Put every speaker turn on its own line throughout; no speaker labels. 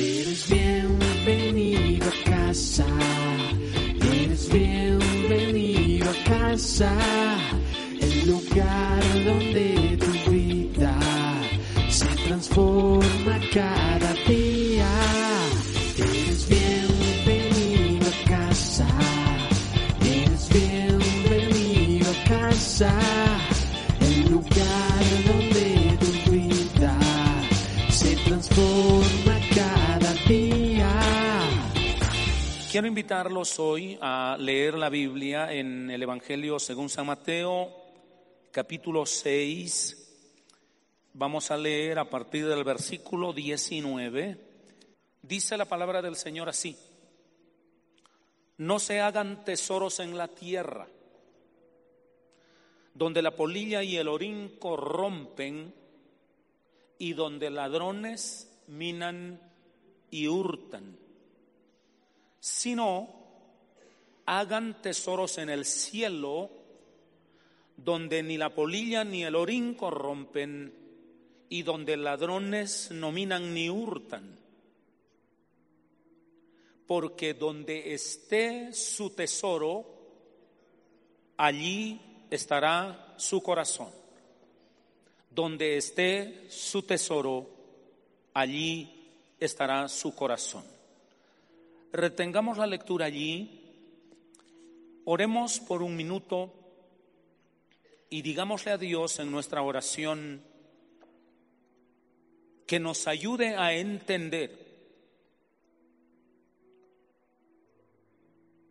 Eres bienvenido a casa. Eres bienvenido a casa. El lugar donde tu vida se transforma cada día.
Quiero invitarlos hoy a leer la Biblia en el Evangelio según San Mateo, capítulo 6. Vamos a leer a partir del versículo 19. Dice la palabra del Señor así. No se hagan tesoros en la tierra, donde la polilla y el orín corrompen y donde ladrones minan y hurtan, sino hagan tesoros en el cielo, donde ni la polilla ni el orín corrompen y donde ladrones no minan ni hurtan. Porque donde esté su tesoro, allí estará su corazón. Donde esté su tesoro, allí estará su corazón. Retengamos la lectura allí, oremos por un minuto y digámosle a Dios en nuestra oración que nos ayude a entender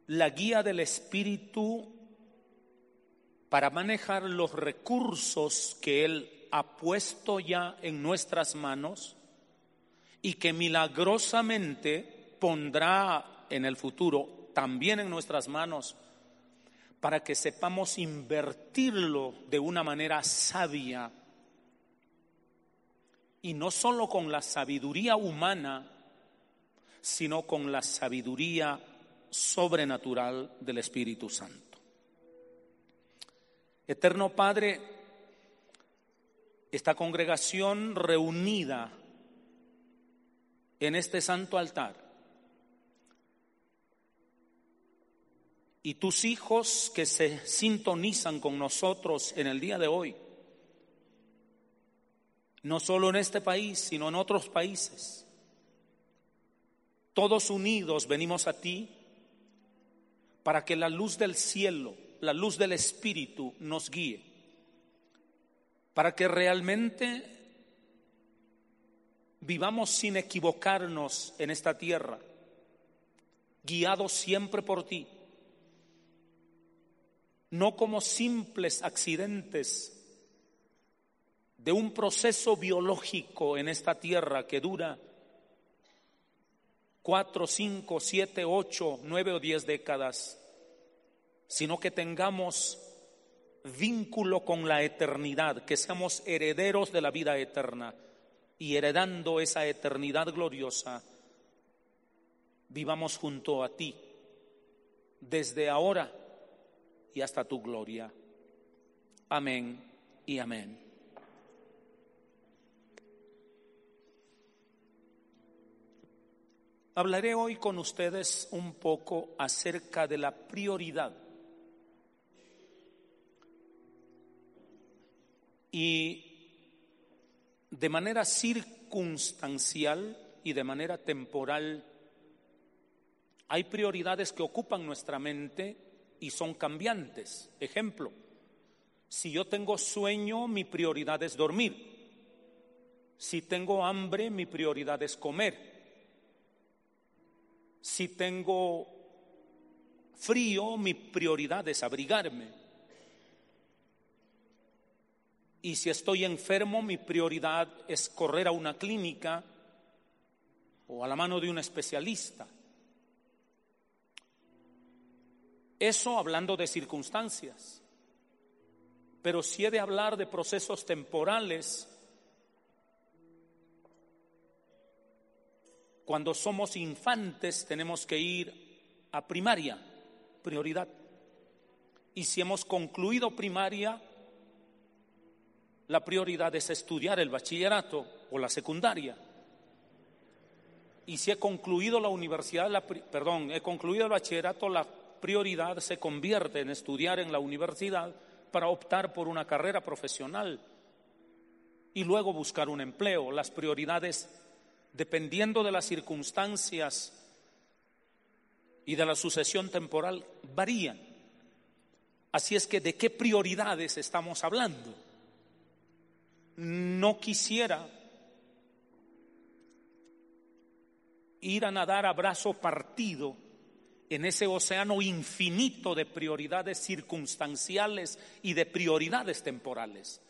la guía del Espíritu para manejar los recursos que Él ha puesto ya en nuestras manos y que milagrosamente pondrá en el futuro también en nuestras manos para que sepamos invertirlo de una manera sabia y no solo con la sabiduría humana, sino con la sabiduría sobrenatural del Espíritu Santo. Eterno Padre, esta congregación reunida en este santo altar y tus hijos que se sintonizan con nosotros en el día de hoy, no solo en este país, sino en otros países. Todos unidos venimos a ti para que la luz del cielo, la luz del Espíritu nos guíe, para que realmente vivamos sin equivocarnos en esta tierra, guiados siempre por ti, no como simples accidentes de un proceso biológico en esta tierra que dura cuatro, cinco, siete, ocho, nueve o diez décadas, sino que tengamos vínculo con la eternidad, que seamos herederos de la vida eterna y heredando esa eternidad gloriosa, vivamos junto a ti desde ahora y hasta tu gloria. Amén y amén. Hablaré hoy con ustedes un poco acerca de la prioridad. Y de manera circunstancial y de manera temporal, hay prioridades que ocupan nuestra mente y son cambiantes. Ejemplo, si yo tengo sueño, mi prioridad es dormir. Si tengo hambre, mi prioridad es comer. Si tengo frío, mi prioridad es abrigarme. Y si estoy enfermo, mi prioridad es correr a una clínica o a la mano de un especialista. Eso hablando de circunstancias. Pero si he de hablar de procesos temporales, cuando somos infantes tenemos que ir a primaria, prioridad. Y si hemos concluido primaria, la prioridad es estudiar el bachillerato o la secundaria. Y si he concluido la universidad, la, perdón, he concluido el bachillerato, la prioridad se convierte en estudiar en la universidad para optar por una carrera profesional y luego buscar un empleo. Las prioridades, dependiendo de las circunstancias y de la sucesión temporal, varían. Así es que, ¿de qué prioridades estamos hablando? No quisiera ir a nadar a brazo partido en ese océano infinito de prioridades circunstanciales y de prioridades temporales.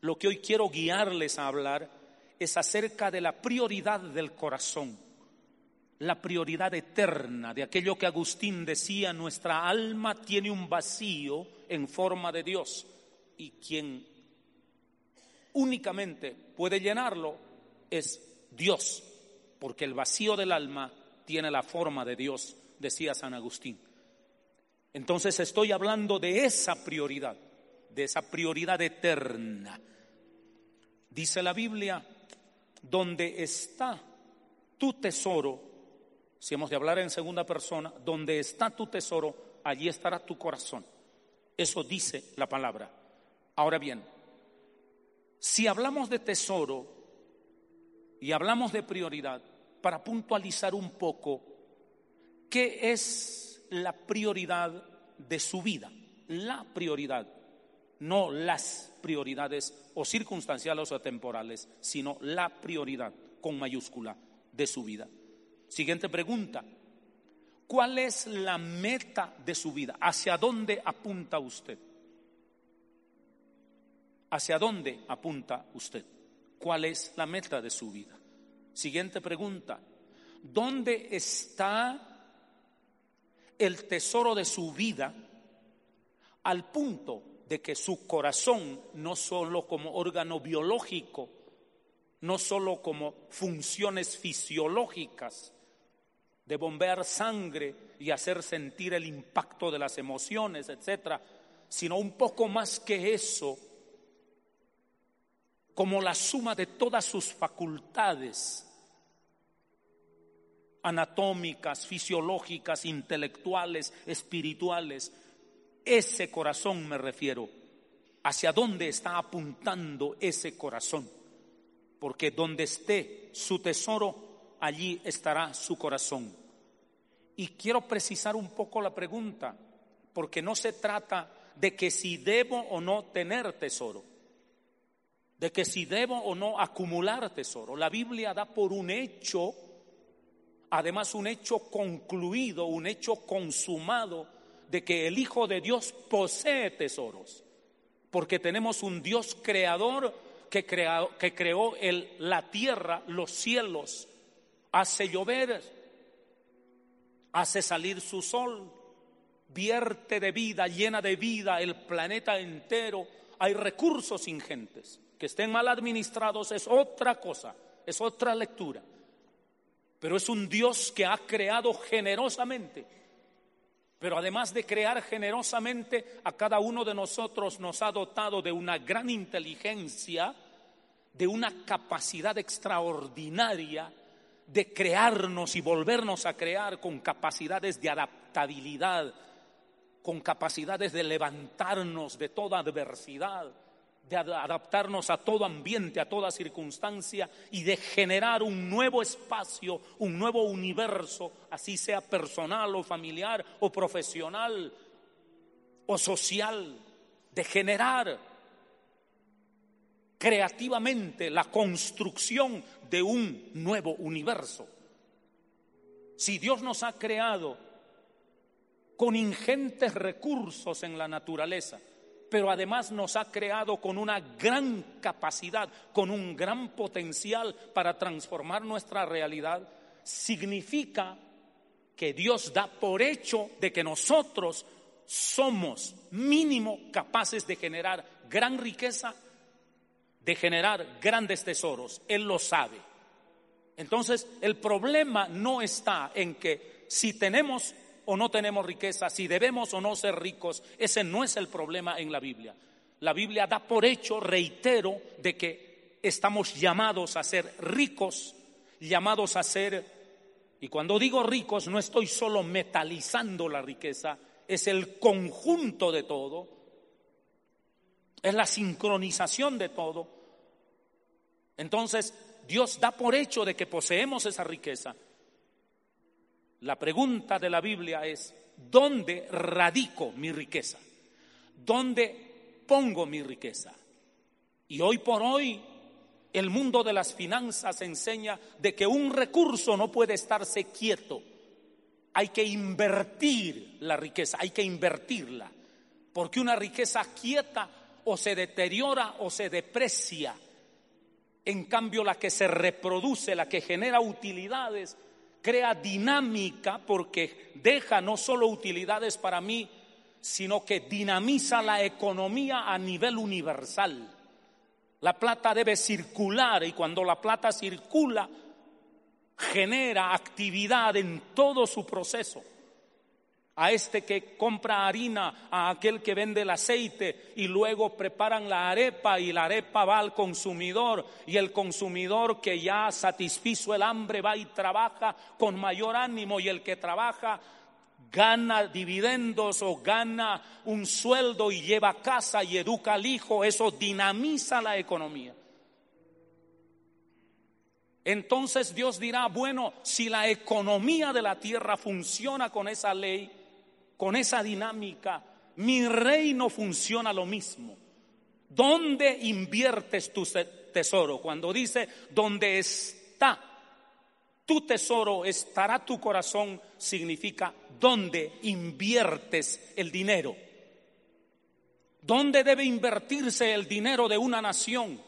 Lo que hoy quiero guiarles a hablar es acerca de la prioridad del corazón, la prioridad eterna de aquello que Agustín decía, nuestra alma tiene un vacío en forma de Dios y quien únicamente puede llenarlo es Dios, porque el vacío del alma tiene la forma de Dios decía San Agustín. Entonces estoy hablando de esa prioridad, de esa prioridad eterna. Dice la Biblia, donde está tu tesoro, si hemos de hablar en segunda persona, donde está tu tesoro, allí estará tu corazón. Eso dice la palabra. Ahora bien, si hablamos de tesoro y hablamos de prioridad, para puntualizar un poco ¿Qué es la prioridad de su vida? La prioridad, no las prioridades o circunstanciales o temporales, sino la prioridad con mayúscula de su vida. Siguiente pregunta. ¿Cuál es la meta de su vida? ¿Hacia dónde apunta usted? ¿Hacia dónde apunta usted? ¿Cuál es la meta de su vida? Siguiente pregunta. ¿Dónde está el tesoro de su vida al punto de que su corazón, no solo como órgano biológico, no solo como funciones fisiológicas de bombear sangre y hacer sentir el impacto de las emociones, etcétera, sino un poco más que eso, como la suma de todas sus facultades anatómicas, fisiológicas, intelectuales, espirituales. Ese corazón me refiero. ¿Hacia dónde está apuntando ese corazón? Porque donde esté su tesoro, allí estará su corazón. Y quiero precisar un poco la pregunta, porque no se trata de que si debo o no tener tesoro, de que si debo o no acumular tesoro. La Biblia da por un hecho además un hecho concluido, un hecho consumado de que el Hijo de Dios posee tesoros, porque tenemos un Dios creador que, que creó la tierra, los cielos, hace llover, hace salir su sol, vierte de vida, llena de vida el planeta entero, hay recursos ingentes. Que estén mal administrados es otra cosa, es otra lectura pero es un Dios que ha creado generosamente. Pero además de crear generosamente, a cada uno de nosotros nos ha dotado de una gran inteligencia, de una capacidad extraordinaria de crearnos y volvernos a crear con capacidades de adaptabilidad, con capacidades de levantarnos de toda adversidad de adaptarnos a todo ambiente, a toda circunstancia y de generar un nuevo espacio, un nuevo universo, así sea personal o familiar o profesional o social, de generar creativamente la construcción de un nuevo universo. Si Dios nos ha creado con ingentes recursos en la naturaleza, pero además nos ha creado con una gran capacidad, con un gran potencial para transformar nuestra realidad, significa que Dios da por hecho de que nosotros somos mínimo capaces de generar gran riqueza, de generar grandes tesoros. Él lo sabe. Entonces, el problema no está en que si tenemos o no tenemos riqueza, si debemos o no ser ricos, ese no es el problema en la Biblia. La Biblia da por hecho, reitero, de que estamos llamados a ser ricos, llamados a ser Y cuando digo ricos, no estoy solo metalizando la riqueza, es el conjunto de todo, es la sincronización de todo. Entonces, Dios da por hecho de que poseemos esa riqueza. La pregunta de la Biblia es, ¿dónde radico mi riqueza? ¿Dónde pongo mi riqueza? Y hoy por hoy el mundo de las finanzas enseña de que un recurso no puede estarse quieto. Hay que invertir la riqueza, hay que invertirla. Porque una riqueza quieta o se deteriora o se deprecia. En cambio, la que se reproduce, la que genera utilidades, crea dinámica porque deja no solo utilidades para mí, sino que dinamiza la economía a nivel universal. La plata debe circular y cuando la plata circula, genera actividad en todo su proceso. A este que compra harina, a aquel que vende el aceite y luego preparan la arepa y la arepa va al consumidor y el consumidor que ya satisfizo el hambre va y trabaja con mayor ánimo y el que trabaja gana dividendos o gana un sueldo y lleva a casa y educa al hijo, eso dinamiza la economía. Entonces Dios dirá, bueno, si la economía de la tierra funciona con esa ley, con esa dinámica, mi reino funciona lo mismo. ¿Dónde inviertes tu tesoro? Cuando dice, ¿dónde está tu tesoro estará tu corazón, significa dónde inviertes el dinero. ¿Dónde debe invertirse el dinero de una nación?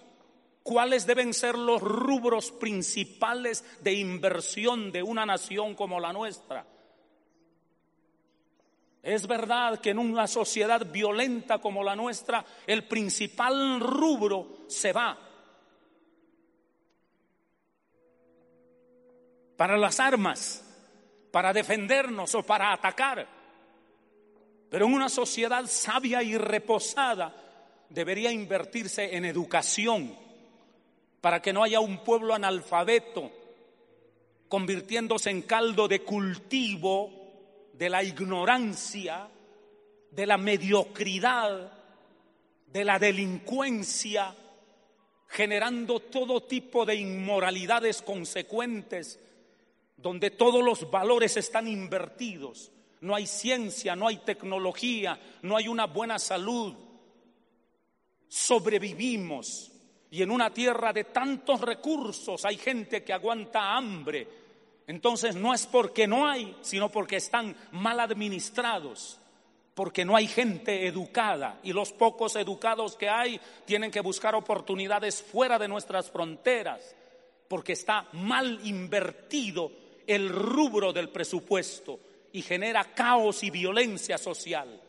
¿Cuáles deben ser los rubros principales de inversión de una nación como la nuestra? Es verdad que en una sociedad violenta como la nuestra, el principal rubro se va para las armas, para defendernos o para atacar. Pero en una sociedad sabia y reposada debería invertirse en educación para que no haya un pueblo analfabeto convirtiéndose en caldo de cultivo de la ignorancia, de la mediocridad, de la delincuencia, generando todo tipo de inmoralidades consecuentes donde todos los valores están invertidos. No hay ciencia, no hay tecnología, no hay una buena salud. Sobrevivimos y en una tierra de tantos recursos hay gente que aguanta hambre. Entonces no es porque no hay, sino porque están mal administrados, porque no hay gente educada y los pocos educados que hay tienen que buscar oportunidades fuera de nuestras fronteras, porque está mal invertido el rubro del presupuesto y genera caos y violencia social.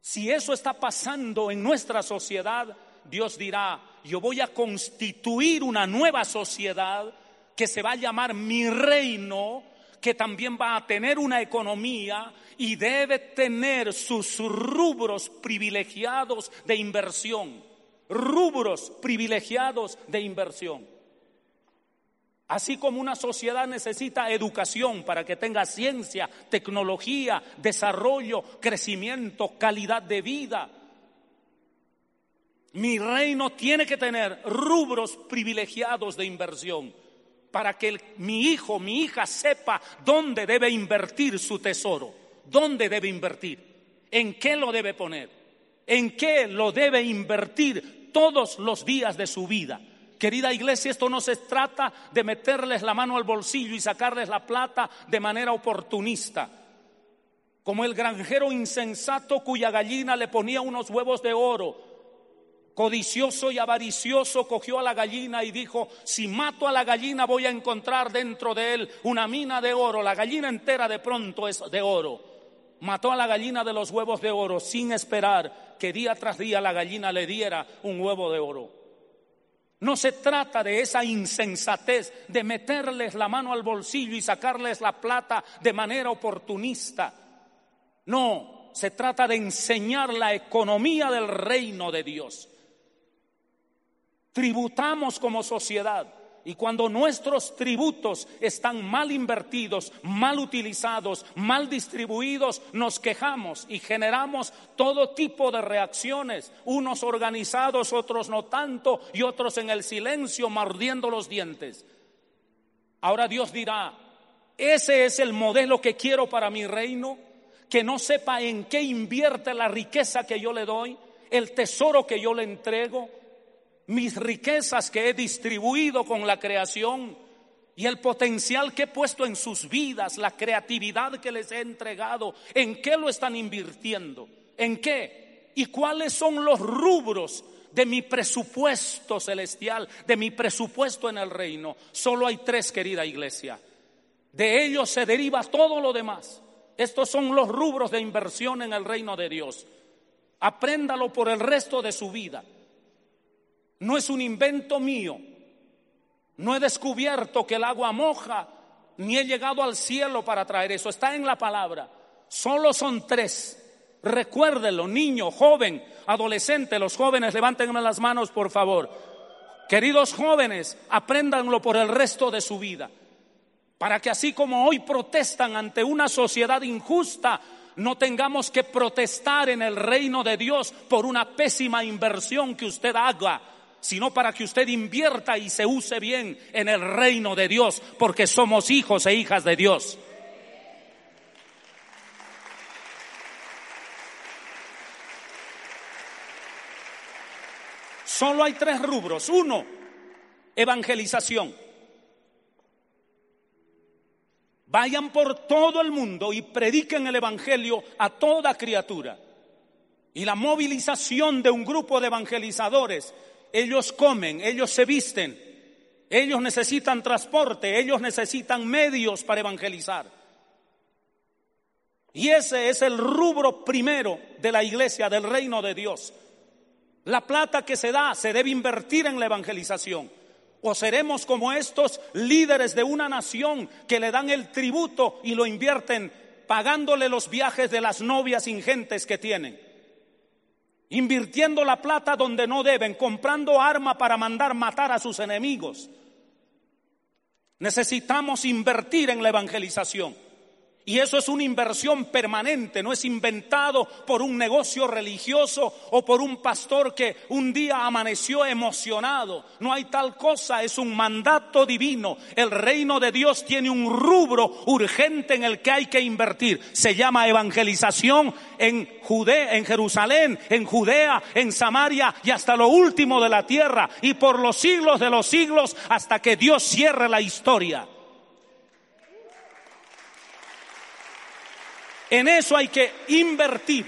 Si eso está pasando en nuestra sociedad, Dios dirá, yo voy a constituir una nueva sociedad que se va a llamar mi reino, que también va a tener una economía y debe tener sus rubros privilegiados de inversión, rubros privilegiados de inversión. Así como una sociedad necesita educación para que tenga ciencia, tecnología, desarrollo, crecimiento, calidad de vida. Mi reino tiene que tener rubros privilegiados de inversión para que mi hijo, mi hija sepa dónde debe invertir su tesoro, dónde debe invertir, en qué lo debe poner, en qué lo debe invertir todos los días de su vida. Querida iglesia, esto no se trata de meterles la mano al bolsillo y sacarles la plata de manera oportunista. Como el granjero insensato cuya gallina le ponía unos huevos de oro. Codicioso y avaricioso cogió a la gallina y dijo, si mato a la gallina voy a encontrar dentro de él una mina de oro. La gallina entera de pronto es de oro. Mató a la gallina de los huevos de oro sin esperar que día tras día la gallina le diera un huevo de oro. No se trata de esa insensatez de meterles la mano al bolsillo y sacarles la plata de manera oportunista. No, se trata de enseñar la economía del reino de Dios. Tributamos como sociedad Y cuando nuestros tributos están mal invertidos, mal utilizados, mal distribuidos, nos quejamos y generamos todo tipo de reacciones, unos organizados, otros no tanto, y otros en el silencio, mordiendo los dientes. Ahora Dios dirá, ese es el modelo que quiero para mi reino, que no sepa en qué invierte la riqueza que yo le doy, el tesoro que yo le entrego, mis riquezas que he distribuido con la creación y el potencial que he puesto en sus vidas, la creatividad que les he entregado, ¿en qué lo están invirtiendo? ¿En qué? ¿Y cuáles son los rubros de mi presupuesto celestial, de mi presupuesto en el reino? Solo hay tres, querida iglesia. De ellos se deriva todo lo demás. Estos son los rubros de inversión en el reino de Dios. Apréndalo por el resto de su vida. No es un invento mío. No he descubierto que el agua moja, ni he llegado al cielo para traer eso. Está en la palabra. Solo son tres. Recuérdelo, niño, joven, adolescente. Los jóvenes, levántenme las manos, por favor. Queridos jóvenes, apréndanlo por el resto de su vida. Para que así como hoy protestan ante una sociedad injusta, no tengamos que protestar en el reino de Dios por una pésima inversión que usted haga sino para que usted invierta y se use bien en el reino de Dios, porque somos hijos e hijas de Dios. Solo hay tres rubros. Uno, evangelización. Vayan por todo el mundo y prediquen el Evangelio a toda criatura. Y la movilización de un grupo de evangelizadores ellos comen, ellos se visten, ellos necesitan transporte, ellos necesitan medios para evangelizar. Y ese es el rubro primero de la iglesia, del reino de Dios. La plata que se da se debe invertir en la evangelización. O seremos como estos líderes de una nación que le dan el tributo y lo invierten pagándole los viajes de las novias ingentes que tienen invirtiendo la plata donde no deben, comprando arma para mandar matar a sus enemigos. Necesitamos invertir en la evangelización. Y eso es una inversión permanente, no es inventado por un negocio religioso o por un pastor que un día amaneció emocionado. No hay tal cosa, es un mandato divino. El reino de Dios tiene un rubro urgente en el que hay que invertir. Se llama evangelización en Judea, en Jerusalén, en Judea, en Samaria y hasta lo último de la tierra y por los siglos de los siglos hasta que Dios cierre la historia. En eso hay que invertir.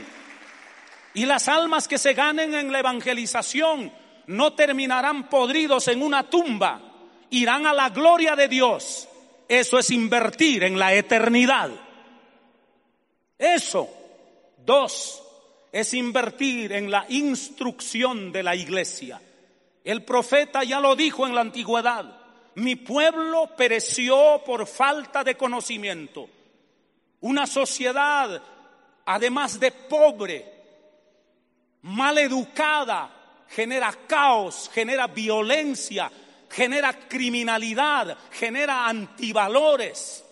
Y las almas que se ganen en la evangelización no terminarán podridos en una tumba, irán a la gloria de Dios. Eso es invertir en la eternidad. Eso. Dos, es invertir en la instrucción de la iglesia. El profeta ya lo dijo en la antigüedad, mi pueblo pereció por falta de conocimiento. Una sociedad, además de pobre, mal educada, genera caos, genera violencia, genera criminalidad, genera antivalores.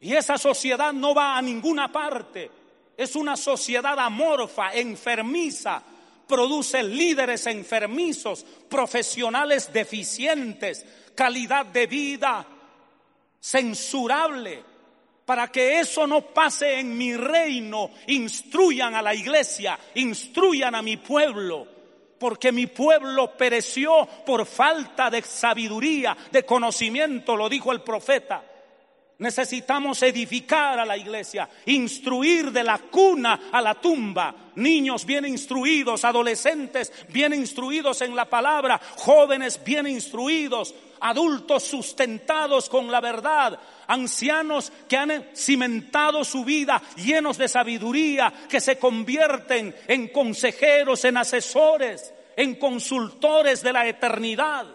Y esa sociedad no va a ninguna parte. Es una sociedad amorfa, enfermiza, produce líderes enfermizos, profesionales deficientes, calidad de vida censurable para que eso no pase en mi reino, instruyan a la iglesia, instruyan a mi pueblo, porque mi pueblo pereció por falta de sabiduría, de conocimiento, lo dijo el profeta. Necesitamos edificar a la iglesia, instruir de la cuna a la tumba, niños bien instruidos, adolescentes bien instruidos en la palabra, jóvenes bien instruidos, adultos sustentados con la verdad, ancianos que han cimentado su vida llenos de sabiduría, que se convierten en consejeros, en asesores, en consultores de la eternidad.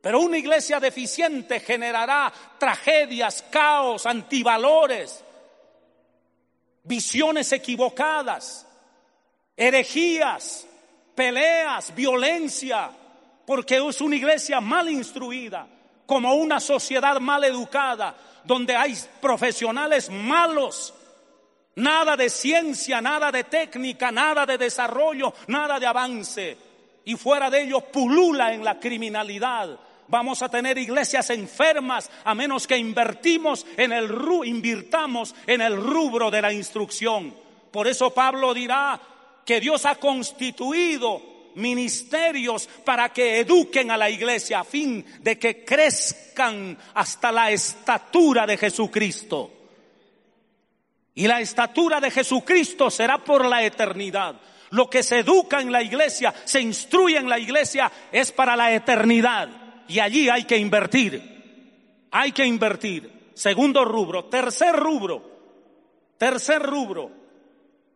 Pero una iglesia deficiente generará tragedias, caos, antivalores, visiones equivocadas, herejías, peleas, violencia, porque es una iglesia mal instruida, como una sociedad mal educada, donde hay profesionales malos. Nada de ciencia, nada de técnica, nada de desarrollo, nada de avance. Y fuera de ellos pulula en la criminalidad. Vamos a tener iglesias enfermas a menos que invertimos en el invirtamos en el rubro de la instrucción. Por eso Pablo dirá que Dios ha constituido ministerios para que eduquen a la iglesia a fin de que crezcan hasta la estatura de Jesucristo. Y la estatura de Jesucristo será por la eternidad. Lo que se educa en la iglesia, se instruye en la iglesia, es para la eternidad. Y allí hay que invertir. Hay que invertir. Segundo rubro. Tercer rubro. Tercer rubro.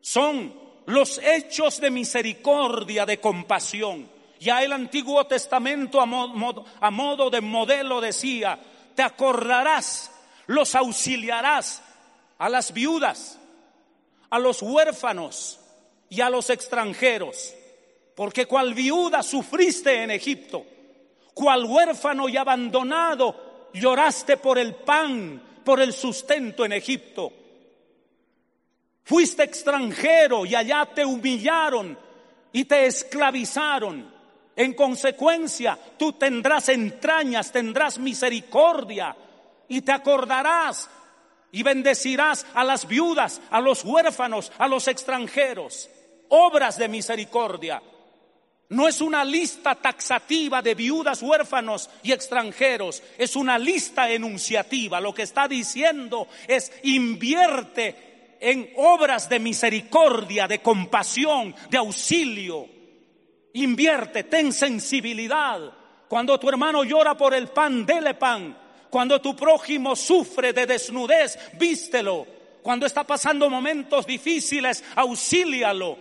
Son los hechos de misericordia, de compasión. Ya el Antiguo Testamento a modo, de modelo decía, te acordarás, los auxiliarás a las viudas, a los huérfanos y a los extranjeros, porque cual viuda sufriste en Egipto, cual huérfano y abandonado lloraste por el pan, por el sustento en Egipto. Fuiste extranjero y allá te humillaron y te esclavizaron. En consecuencia, tú tendrás entrañas, tendrás misericordia y te acordarás y bendecirás a las viudas, a los huérfanos, a los extranjeros. Obras de misericordia. No es una lista taxativa de viudas, huérfanos y extranjeros, es una lista enunciativa. Lo que está diciendo es invierte en obras de misericordia, de compasión, de auxilio. Invierte, ten sensibilidad. Cuando tu hermano llora por el pan, dele pan. Cuando tu prójimo sufre de desnudez, vístelo. Cuando está pasando momentos difíciles, auxílialo.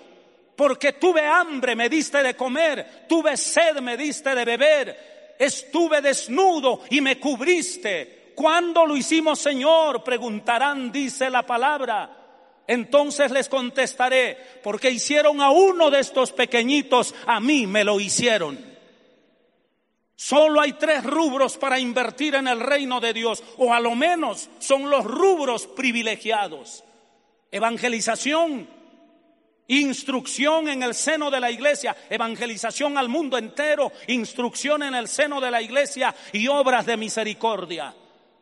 Porque tuve hambre, me diste de comer. Tuve sed, me diste de beber. Estuve desnudo y me cubriste. ¿Cuándo lo hicimos, Señor? Preguntarán, dice la palabra. Entonces les contestaré, porque hicieron a uno de estos pequeñitos, a mí me lo hicieron. Solo hay tres rubros para invertir en el reino de Dios, o a lo menos son los rubros privilegiados. Evangelización, instrucción en el seno de la iglesia, evangelización al mundo entero, instrucción en el seno de la iglesia y obras de misericordia.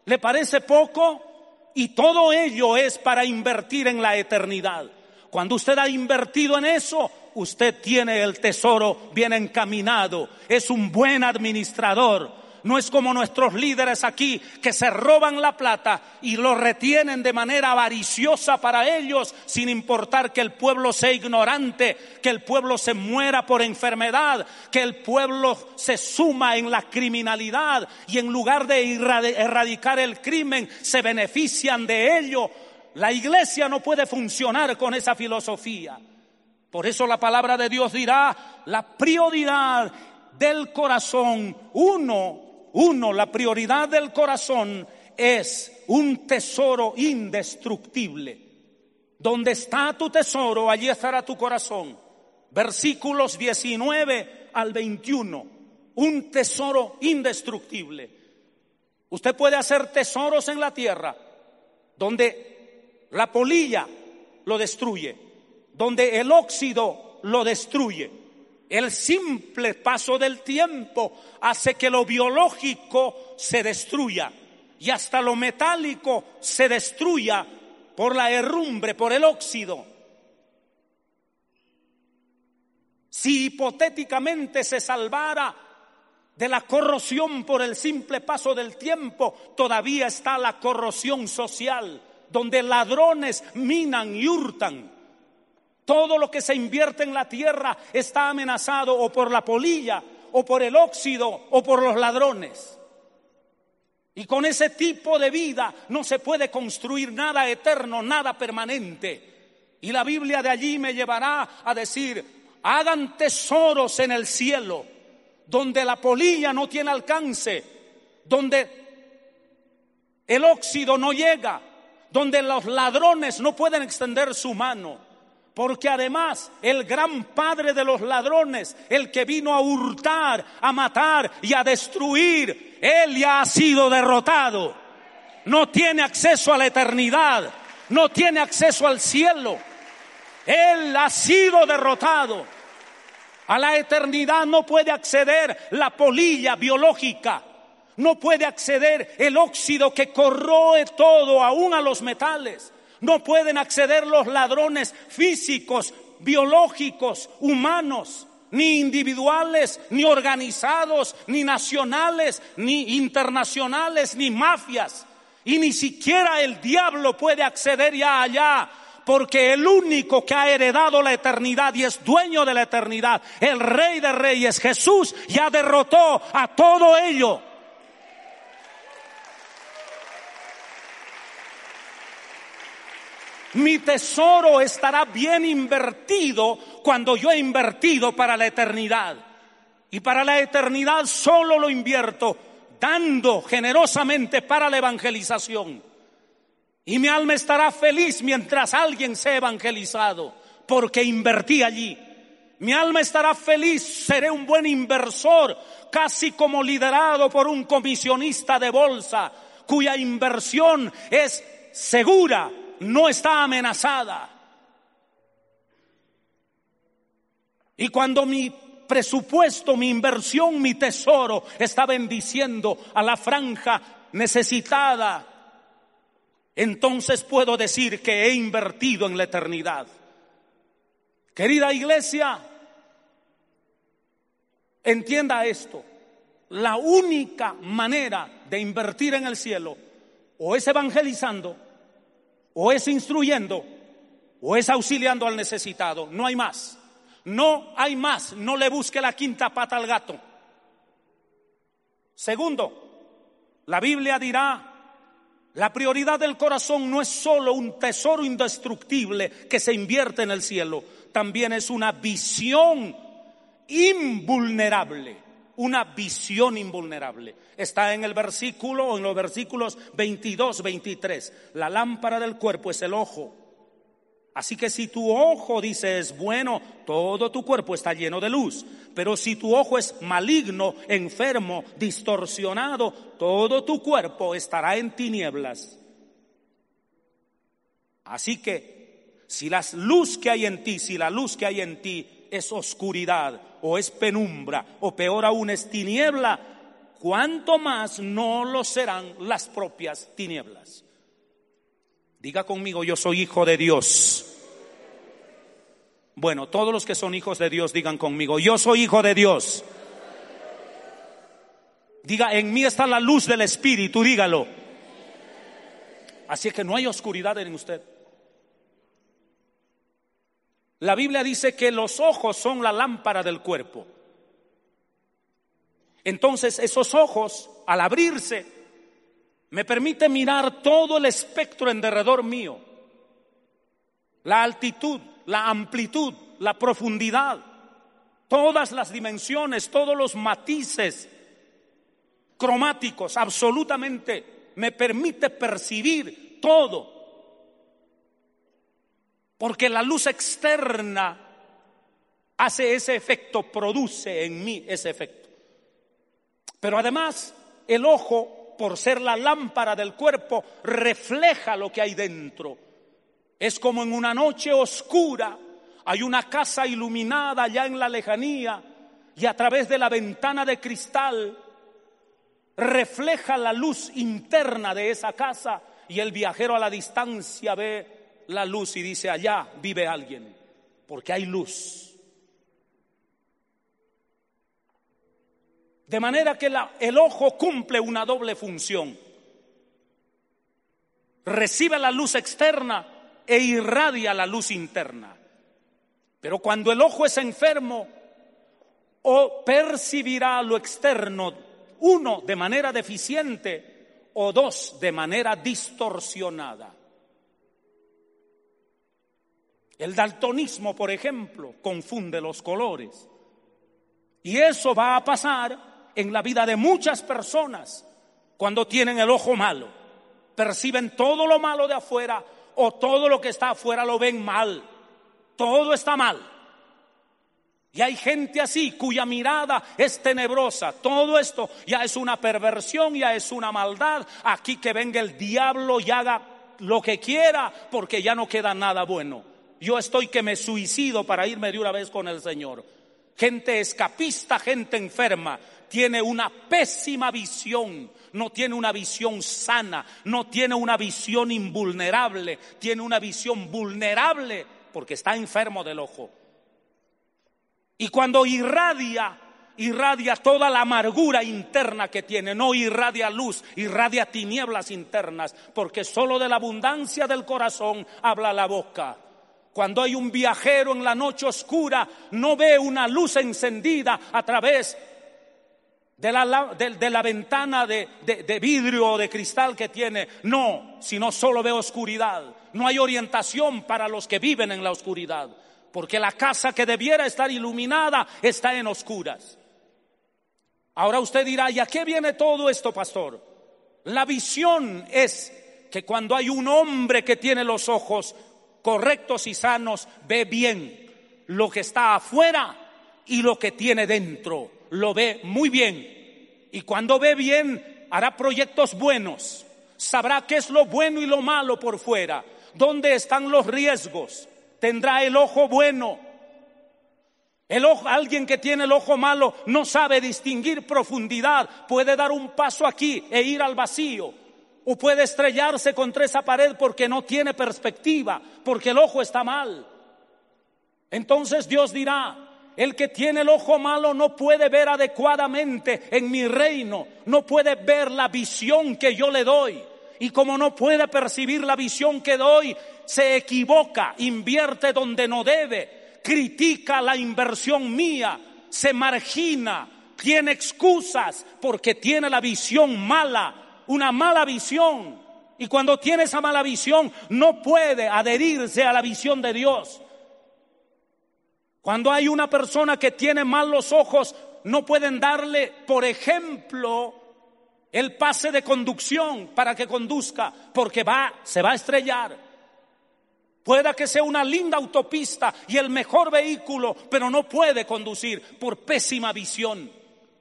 ¿Le parece poco? Y todo ello es para invertir en la eternidad. Cuando usted ha invertido en eso, usted tiene el tesoro bien encaminado, es un buen administrador no es como nuestros líderes aquí que se roban la plata y lo retienen de manera avariciosa para ellos sin importar que el pueblo sea ignorante, que el pueblo se muera por enfermedad, que el pueblo se suma en la criminalidad y en lugar de erradicar el crimen se benefician de ello. La iglesia no puede funcionar con esa filosofía. Por eso la palabra de Dios dirá, la prioridad del corazón, uno uno, la prioridad del corazón es un tesoro indestructible. Donde está tu tesoro, allí estará tu corazón. Versículos 19 al 21. Un tesoro indestructible. Usted puede hacer tesoros en la tierra donde la polilla lo destruye, donde el óxido lo destruye el simple paso del tiempo hace que lo biológico se destruya y hasta lo metálico se destruya por la herrumbre, por el óxido. Si hipotéticamente se salvara de la corrosión por el simple paso del tiempo, todavía está la corrosión social, donde ladrones minan y hurtan. Todo lo que se invierte en la tierra está amenazado o por la polilla, o por el óxido, o por los ladrones. Y con ese tipo de vida no se puede construir nada eterno, nada permanente. Y la Biblia de allí me llevará a decir, hagan tesoros en el cielo, donde la polilla no tiene alcance, donde el óxido no llega, donde los ladrones no pueden extender su mano Porque además el gran padre de los ladrones, el que vino a hurtar, a matar y a destruir, él ya ha sido derrotado. No tiene acceso a la eternidad, no tiene acceso al cielo. Él ha sido derrotado. A la eternidad no puede acceder la polilla biológica, no puede acceder el óxido que corroe todo, aún a los metales. No pueden acceder los ladrones físicos, biológicos, humanos, ni individuales, ni organizados, ni nacionales, ni internacionales, ni mafias. Y ni siquiera el diablo puede acceder ya allá, porque el único que ha heredado la eternidad y es dueño de la eternidad, el rey de reyes, Jesús, ya derrotó a todo ello. Mi tesoro estará bien invertido cuando yo he invertido para la eternidad. Y para la eternidad solo lo invierto dando generosamente para la evangelización. Y mi alma estará feliz mientras alguien sea evangelizado, porque invertí allí. Mi alma estará feliz, seré un buen inversor, casi como liderado por un comisionista de bolsa, cuya inversión es segura, no está amenazada. Y cuando mi presupuesto, mi inversión, mi tesoro está bendiciendo a la franja necesitada, entonces puedo decir que he invertido en la eternidad. Querida iglesia, entienda esto. La única manera de invertir en el cielo o es evangelizando o es instruyendo o es auxiliando al necesitado. No hay más. No hay más. No le busque la quinta pata al gato. Segundo, la Biblia dirá, la prioridad del corazón no es solo un tesoro indestructible que se invierte en el cielo, también es una visión invulnerable una visión invulnerable. Está en el versículo, en los versículos 22, 23. La lámpara del cuerpo es el ojo. Así que si tu ojo, dice, es bueno, todo tu cuerpo está lleno de luz. Pero si tu ojo es maligno, enfermo, distorsionado, todo tu cuerpo estará en tinieblas. Así que si la luz que hay en ti, si la luz que hay en ti es oscuridad o es penumbra o peor aún es tiniebla, cuánto más no lo serán las propias tinieblas. Diga conmigo, yo soy hijo de Dios. Bueno, todos los que son hijos de Dios digan conmigo, yo soy hijo de Dios. Diga, en mí está la luz del Espíritu, dígalo. Así que no hay oscuridad en usted. La Biblia dice que los ojos son la lámpara del cuerpo. Entonces esos ojos, al abrirse, me permite mirar todo el espectro en derredor mío. La altitud, la amplitud, la profundidad, todas las dimensiones, todos los matices cromáticos, absolutamente me permite percibir todo porque la luz externa hace ese efecto, produce en mí ese efecto. Pero además, el ojo, por ser la lámpara del cuerpo, refleja lo que hay dentro. Es como en una noche oscura, hay una casa iluminada allá en la lejanía y a través de la ventana de cristal refleja la luz interna de esa casa y el viajero a la distancia ve la luz y dice, allá vive alguien, porque hay luz. De manera que el ojo cumple una doble función. Recibe la luz externa e irradia la luz interna. Pero cuando el ojo es enfermo, o percibirá lo externo, uno, de manera deficiente, o dos, de manera distorsionada. El daltonismo, por ejemplo, confunde los colores. Y eso va a pasar en la vida de muchas personas cuando tienen el ojo malo. Perciben todo lo malo de afuera o todo lo que está afuera lo ven mal. todo está mal. Y hay gente así cuya mirada es tenebrosa. Todo esto ya es una perversión, ya es una maldad. Aquí que venga el diablo y haga lo que quiera porque ya no queda nada bueno. Yo estoy que me suicido para irme de una vez con el Señor. Gente escapista, gente enferma, tiene una pésima visión, no tiene una visión sana, no tiene una visión invulnerable, tiene una visión vulnerable porque está enfermo del ojo. Y cuando irradia, irradia toda la amargura interna que tiene, no irradia luz, irradia tinieblas internas, porque solo de la abundancia del corazón habla la boca. Cuando hay un viajero en la noche oscura, no ve una luz encendida a través de la, ventana de, de, vidrio o de cristal que tiene. No, sino solo ve oscuridad. No hay orientación para los que viven en la oscuridad, porque la casa que debiera estar iluminada está en oscuras. Ahora usted dirá, ¿y a qué viene todo esto, pastor? La visión es que cuando hay un hombre que tiene los ojos correctos y sanos, ve bien lo que está afuera y lo que tiene dentro. Lo ve muy bien. Y cuando ve bien, hará proyectos buenos. Sabrá qué es lo bueno y lo malo por fuera. Dónde están los riesgos. Tendrá el ojo bueno. El ojo, alguien que tiene el ojo malo no sabe distinguir profundidad. Puede dar un paso aquí e ir al vacío o puede estrellarse contra esa pared porque no tiene perspectiva, porque el ojo está mal. Entonces Dios dirá, el que tiene el ojo malo no puede ver adecuadamente en mi reino, no puede ver la visión que yo le doy. Y como no puede percibir la visión que doy, se equivoca, invierte donde no debe, critica la inversión mía, se margina, tiene excusas porque tiene la visión mala una mala visión. Y cuando tiene esa mala visión, no puede adherirse a la visión de Dios. Cuando hay una persona que tiene mal los ojos, no pueden darle, por ejemplo, el pase de conducción para que conduzca, porque va, se va a estrellar. Pueda que sea una linda autopista y el mejor vehículo, pero no puede conducir por pésima visión.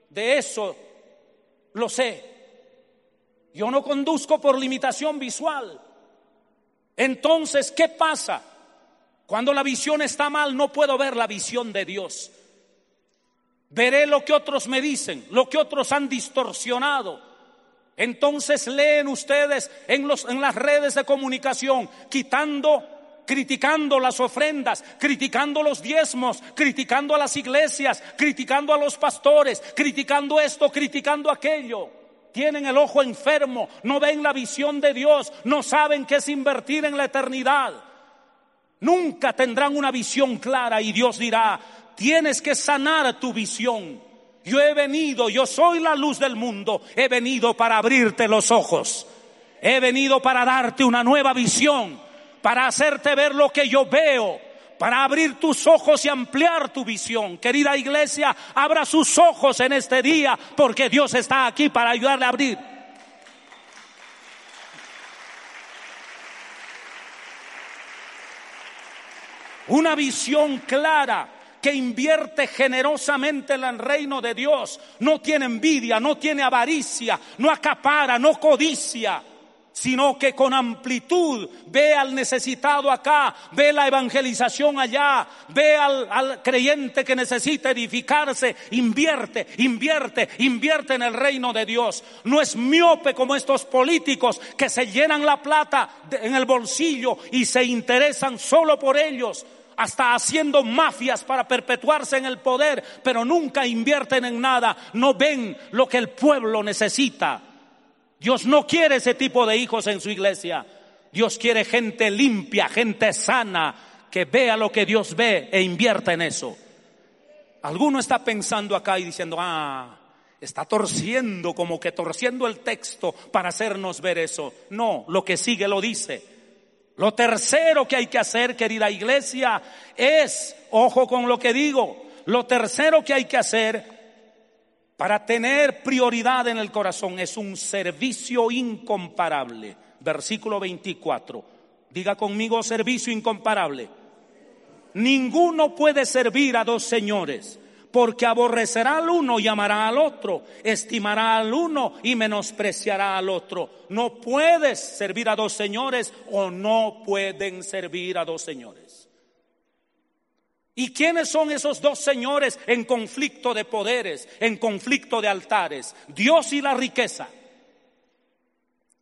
De eso lo sé. Yo no conduzco por limitación visual. Entonces, ¿qué pasa? Cuando la visión está mal, no puedo ver la visión de Dios. Veré lo que otros me dicen, lo que otros han distorsionado. Entonces leen ustedes en, los, en las redes de comunicación, quitando criticando las ofrendas, criticando los diezmos, criticando a las iglesias, criticando a los pastores, criticando esto, criticando aquello tienen el ojo enfermo, no ven la visión de Dios, no saben qué es invertir en la eternidad. Nunca tendrán una visión clara y Dios dirá, tienes que sanar tu visión. Yo he venido, yo soy la luz del mundo, he venido para abrirte los ojos. He venido para darte una nueva visión, para hacerte ver lo que yo veo, para abrir tus ojos y ampliar tu visión. Querida iglesia, abra sus ojos en este día porque Dios está aquí para ayudarle a abrir. Una visión clara que invierte generosamente en el reino de Dios. No tiene envidia, no tiene avaricia, no acapara, no codicia sino que con amplitud ve al necesitado acá, ve la evangelización allá, ve al, creyente que necesita edificarse, invierte, invierte, invierte en el reino de Dios. No es miope como estos políticos que se llenan la plata en el bolsillo y se interesan solo por ellos hasta haciendo mafias para perpetuarse en el poder, pero nunca invierten en nada, no ven lo que el pueblo necesita. Dios no quiere ese tipo de hijos en su iglesia. Dios quiere gente limpia, gente sana, que vea lo que Dios ve e invierta en eso. Alguno está pensando acá y diciendo, ah, está torciendo, como que torciendo el texto para hacernos ver eso. No, lo que sigue lo dice. Lo tercero que hay que hacer, querida iglesia, es, ojo con lo que digo, lo tercero que hay que hacer para tener prioridad en el corazón es un servicio incomparable. Versículo 24. Diga conmigo servicio incomparable. ninguno puede servir a dos señores, porque aborrecerá al uno y amará al otro, estimará al uno y menospreciará al otro. No puedes servir a dos señores o no pueden servir a dos señores. ¿Y quiénes son esos dos señores en conflicto de poderes, en conflicto de altares? Dios y la riqueza.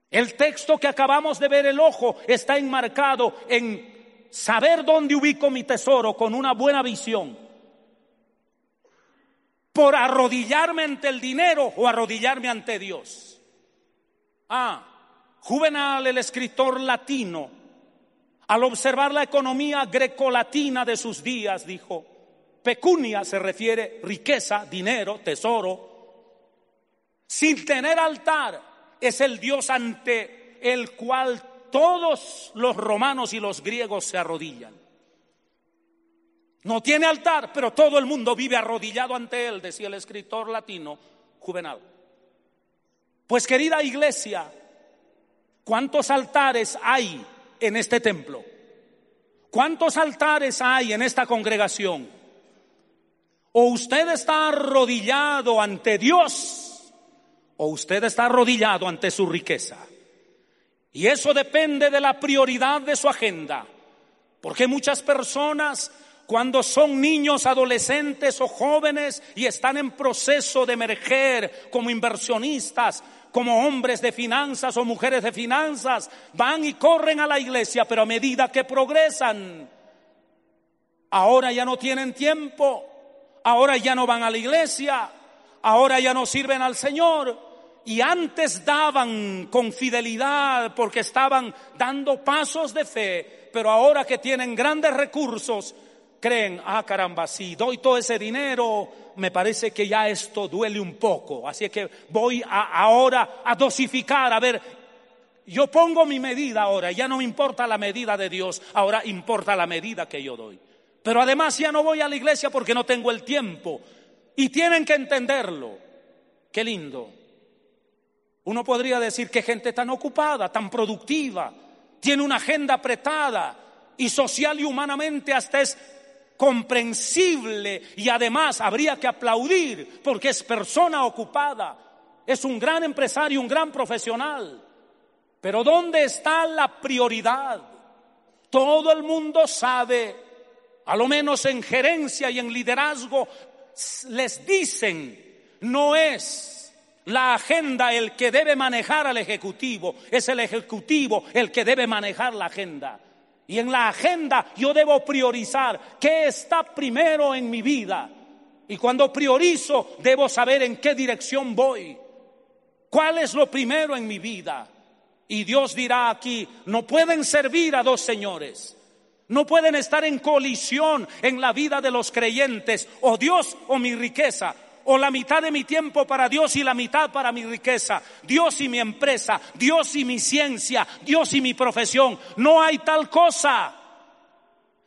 El texto que acabamos de ver, el ojo, está enmarcado en saber dónde ubico mi tesoro con una buena visión. Por arrodillarme ante el dinero o arrodillarme ante Dios. Ah, Juvenal, el escritor latino, al observar la economía grecolatina de sus días, dijo, pecunia se refiere riqueza, dinero, tesoro, sin tener altar es el Dios ante el cual todos los romanos y los griegos se arrodillan. No tiene altar, pero todo el mundo vive arrodillado ante él, decía el escritor latino Juvenal. Pues querida iglesia, ¿cuántos altares hay en este templo? ¿Cuántos altares hay en esta congregación? ¿O usted está arrodillado ante Dios o usted está arrodillado ante su riqueza. Y eso depende de la prioridad de su agenda. Porque muchas personas cuando son niños, adolescentes o jóvenes y están en proceso de emerger como inversionistas, como hombres de finanzas o mujeres de finanzas, van y corren a la iglesia, pero a medida que progresan, ahora ya no tienen tiempo, ahora ya no van a la iglesia, ahora ya no sirven al Señor, y antes daban con fidelidad porque estaban dando pasos de fe, pero ahora que tienen grandes recursos, creen, ah caramba, si doy todo ese dinero, me parece que ya esto duele un poco, así que voy ahora a dosificar, a ver, yo pongo mi medida ahora, ya no me importa la medida de Dios, ahora importa la medida que yo doy. Pero además ya no voy a la iglesia porque no tengo el tiempo. Y tienen que entenderlo. Qué lindo. Uno podría decir que gente tan ocupada, tan productiva, tiene una agenda apretada y social y humanamente hasta es comprensible y además habría que aplaudir porque es persona ocupada, es un gran empresario, un gran profesional. Pero ¿dónde está la prioridad? Todo el mundo sabe, a lo menos en gerencia y en liderazgo, les dicen, no es la agenda, el que debe manejar al Ejecutivo, es el Ejecutivo el que debe manejar la agenda. Y en la agenda yo debo priorizar qué está primero en mi vida. Y cuando priorizo, debo saber en qué dirección voy. ¿Cuál es lo primero en mi vida? Y Dios dirá aquí, no pueden servir a dos señores. No pueden estar en colisión en la vida de los creyentes, o Dios o mi riqueza, o la mitad de mi tiempo para Dios y la mitad para mi riqueza, Dios y mi empresa, Dios y mi ciencia, Dios y mi profesión. No hay tal cosa.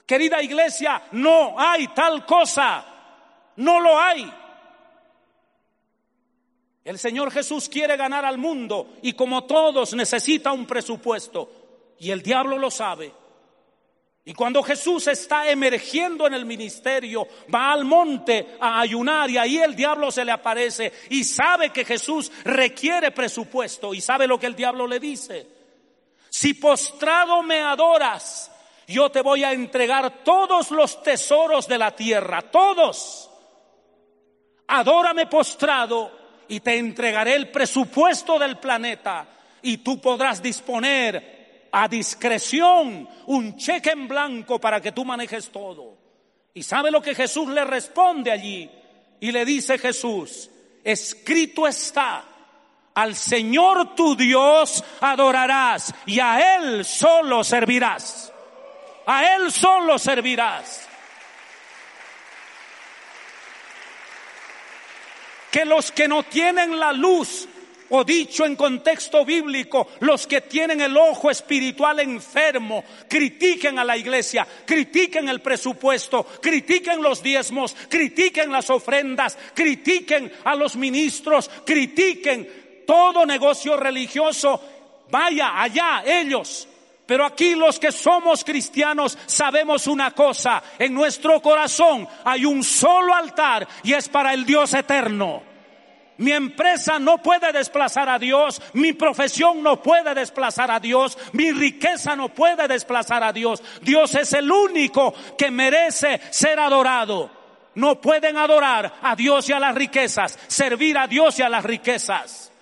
Querida iglesia, no hay tal cosa. No lo hay. El Señor Jesús quiere ganar al mundo y como todos necesita un presupuesto y el diablo lo sabe. Y cuando Jesús está emergiendo en el ministerio, va al monte a ayunar y ahí el diablo se le aparece y sabe que Jesús requiere presupuesto y sabe lo que el diablo le dice. Si postrado me adoras, yo te voy a entregar todos los tesoros de la tierra, todos. Adórame postrado y te entregaré el presupuesto del planeta y tú podrás disponer a discreción un cheque en blanco para que tú manejes todo. ¿Y sabe lo que Jesús le responde allí? Y le dice Jesús, escrito está, al Señor tu Dios adorarás y a Él solo servirás. A Él solo servirás. Que los que no tienen la luz o dicho en contexto bíblico, los que tienen el ojo espiritual enfermo, critiquen a la iglesia, critiquen el presupuesto, critiquen los diezmos, critiquen las ofrendas, critiquen a los ministros, critiquen todo negocio religioso. Vaya allá ellos, Pero aquí los que somos cristianos sabemos una cosa, en nuestro corazón hay un solo altar y es para el Dios eterno. Mi empresa no puede desplazar a Dios, mi profesión no puede desplazar a Dios, mi riqueza no puede desplazar a Dios. Dios es el único que merece ser adorado. No pueden adorar a Dios y a las riquezas, servir a Dios y a las riquezas.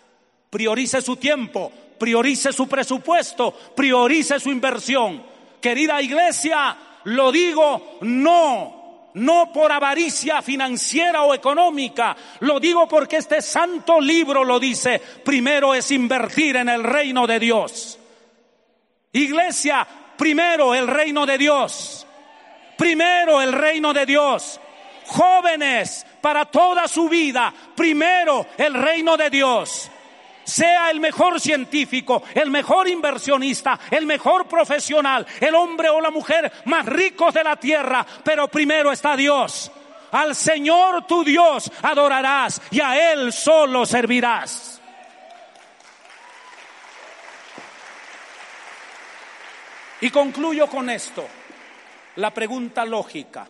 Priorice su tiempo, priorice su presupuesto, priorice su inversión. Querida iglesia, lo digo no, no por avaricia financiera o económica, lo digo porque este santo libro lo dice, primero es invertir en el reino de Dios. Iglesia, primero el reino de Dios. Primero el reino de Dios. Jóvenes, para toda su vida, primero el reino de Dios sea el mejor científico, el mejor inversionista, el mejor profesional, el hombre o la mujer más ricos de la tierra, pero primero está Dios. Al Señor tu Dios adorarás y a Él solo servirás. Y concluyo con esto, la pregunta lógica.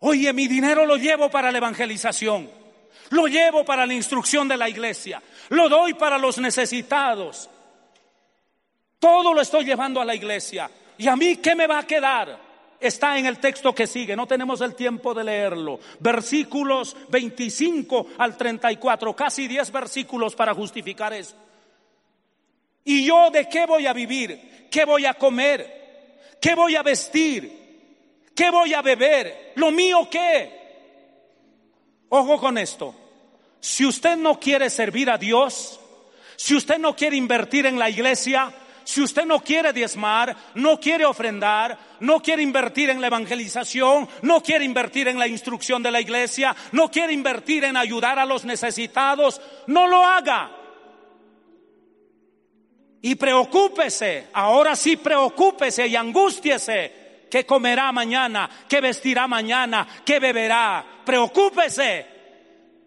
Oye, mi dinero lo llevo para la evangelización. Lo llevo para la instrucción de la iglesia. Lo doy para los necesitados. Todo lo estoy llevando a la iglesia. ¿Y a mí qué me va a quedar? Está en el texto que sigue, no tenemos el tiempo de leerlo. Versículos 25 al 34, casi 10 versículos para justificar eso. ¿Y yo de qué voy a vivir? ¿Qué voy a comer? ¿Qué voy a vestir? ¿Qué voy a beber? ¿Lo mío qué? Ojo con esto. Si usted no quiere servir a Dios, si usted no quiere invertir en la iglesia, si usted no quiere diezmar, no quiere ofrendar, no quiere invertir en la evangelización, no quiere invertir en la instrucción de la iglesia, no quiere invertir en ayudar a los necesitados, no lo haga. Y preocúpese, ahora sí preocúpese y angústiese. ¿Qué comerá mañana? ¿Qué vestirá mañana? ¿Qué beberá? Preocúpese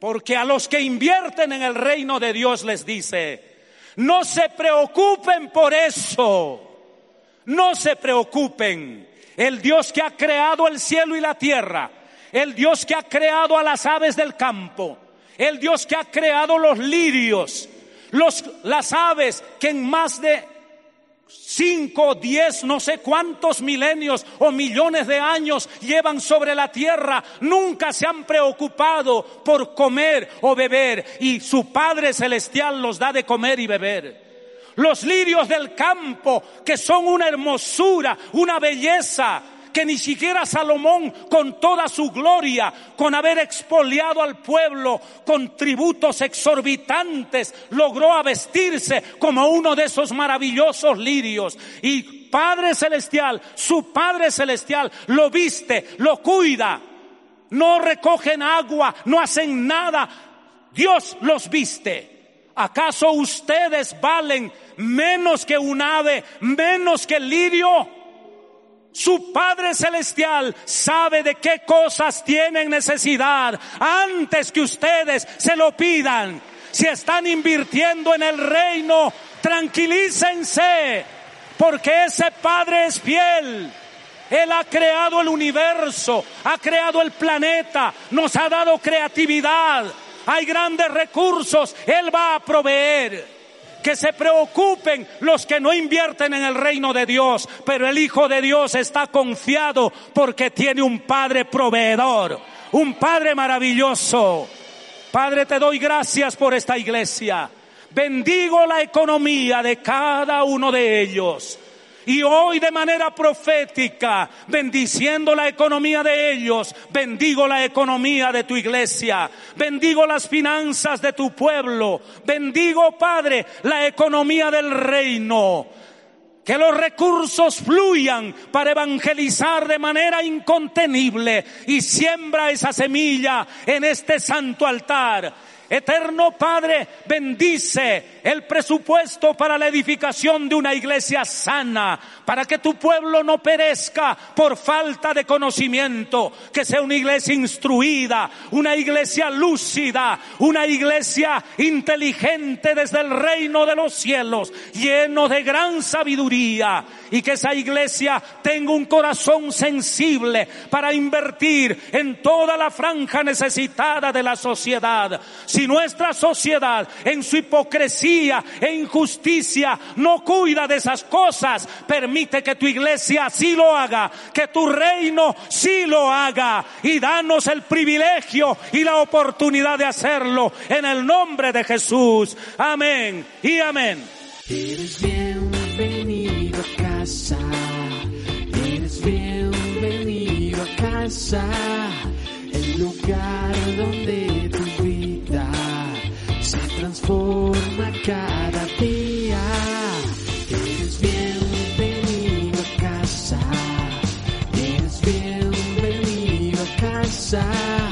porque a los que invierten en el reino de Dios les dice, no se preocupen por eso, no se preocupen. El Dios que ha creado el cielo y la tierra, el Dios que ha creado a las aves del campo, el Dios que ha creado los lirios, los, las aves que en más de cinco, diez, no sé cuántos milenios o millones de años llevan sobre la tierra, nunca se han preocupado por comer o beber y su Padre Celestial los da de comer y beber. Los lirios del campo, que son una hermosura, una belleza, que ni siquiera Salomón, con toda su gloria, con haber expoliado al pueblo con tributos exorbitantes, logró vestirse como uno de esos maravillosos lirios. Y Padre Celestial, su Padre Celestial, lo viste, lo cuida. No recogen agua, no hacen nada. Dios los viste. ¿Acaso ustedes valen menos que un ave, menos que el lirio? Su Padre Celestial sabe de qué cosas tienen necesidad antes que ustedes se lo pidan. Si están invirtiendo en el reino, tranquilícense, porque ese Padre es fiel. Él ha creado el universo, ha creado el planeta, nos ha dado creatividad, hay grandes recursos, Él va a proveer que se preocupen los que no invierten en el reino de Dios, pero el Hijo de Dios está confiado porque tiene un Padre proveedor, un Padre maravilloso. Padre, te doy gracias por esta iglesia. Bendigo la economía de cada uno de ellos. Y hoy de manera profética, bendiciendo la economía de ellos, bendigo la economía de tu iglesia, bendigo las finanzas de tu pueblo, bendigo, Padre, la economía del reino. Que los recursos fluyan para evangelizar de manera incontenible y siembra esa semilla en este santo altar Eterno Padre, bendice el presupuesto para la edificación de una iglesia sana, para que tu pueblo no perezca por falta de conocimiento, que sea una iglesia instruida, una iglesia lúcida, una iglesia inteligente desde el reino de los cielos, lleno de gran sabiduría, y que esa iglesia tenga un corazón sensible para invertir en toda la franja necesitada de la sociedad. Nuestra sociedad en su hipocresía e injusticia no cuida de esas cosas, permite que tu iglesia sí lo haga, que tu reino sí lo haga y danos el privilegio y la oportunidad de hacerlo en el nombre de Jesús. Amén y amén.
Eres bienvenido a casa. Eres a casa. El lugar donde tu vida se transforma cada día. Eres bienvenido a casa. Eres bienvenido a casa.